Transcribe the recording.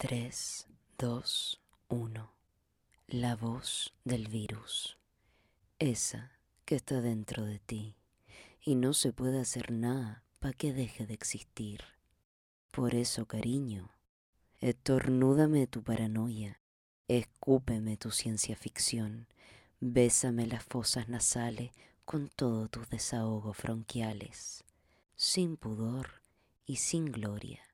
3, 2, 1. La voz del virus. Esa que está dentro de ti y no se puede hacer nada para que deje de existir. Por eso, cariño, estornúdame tu paranoia, escúpeme tu ciencia ficción, bésame las fosas nasales con todos tus desahogos fronquiales, sin pudor y sin gloria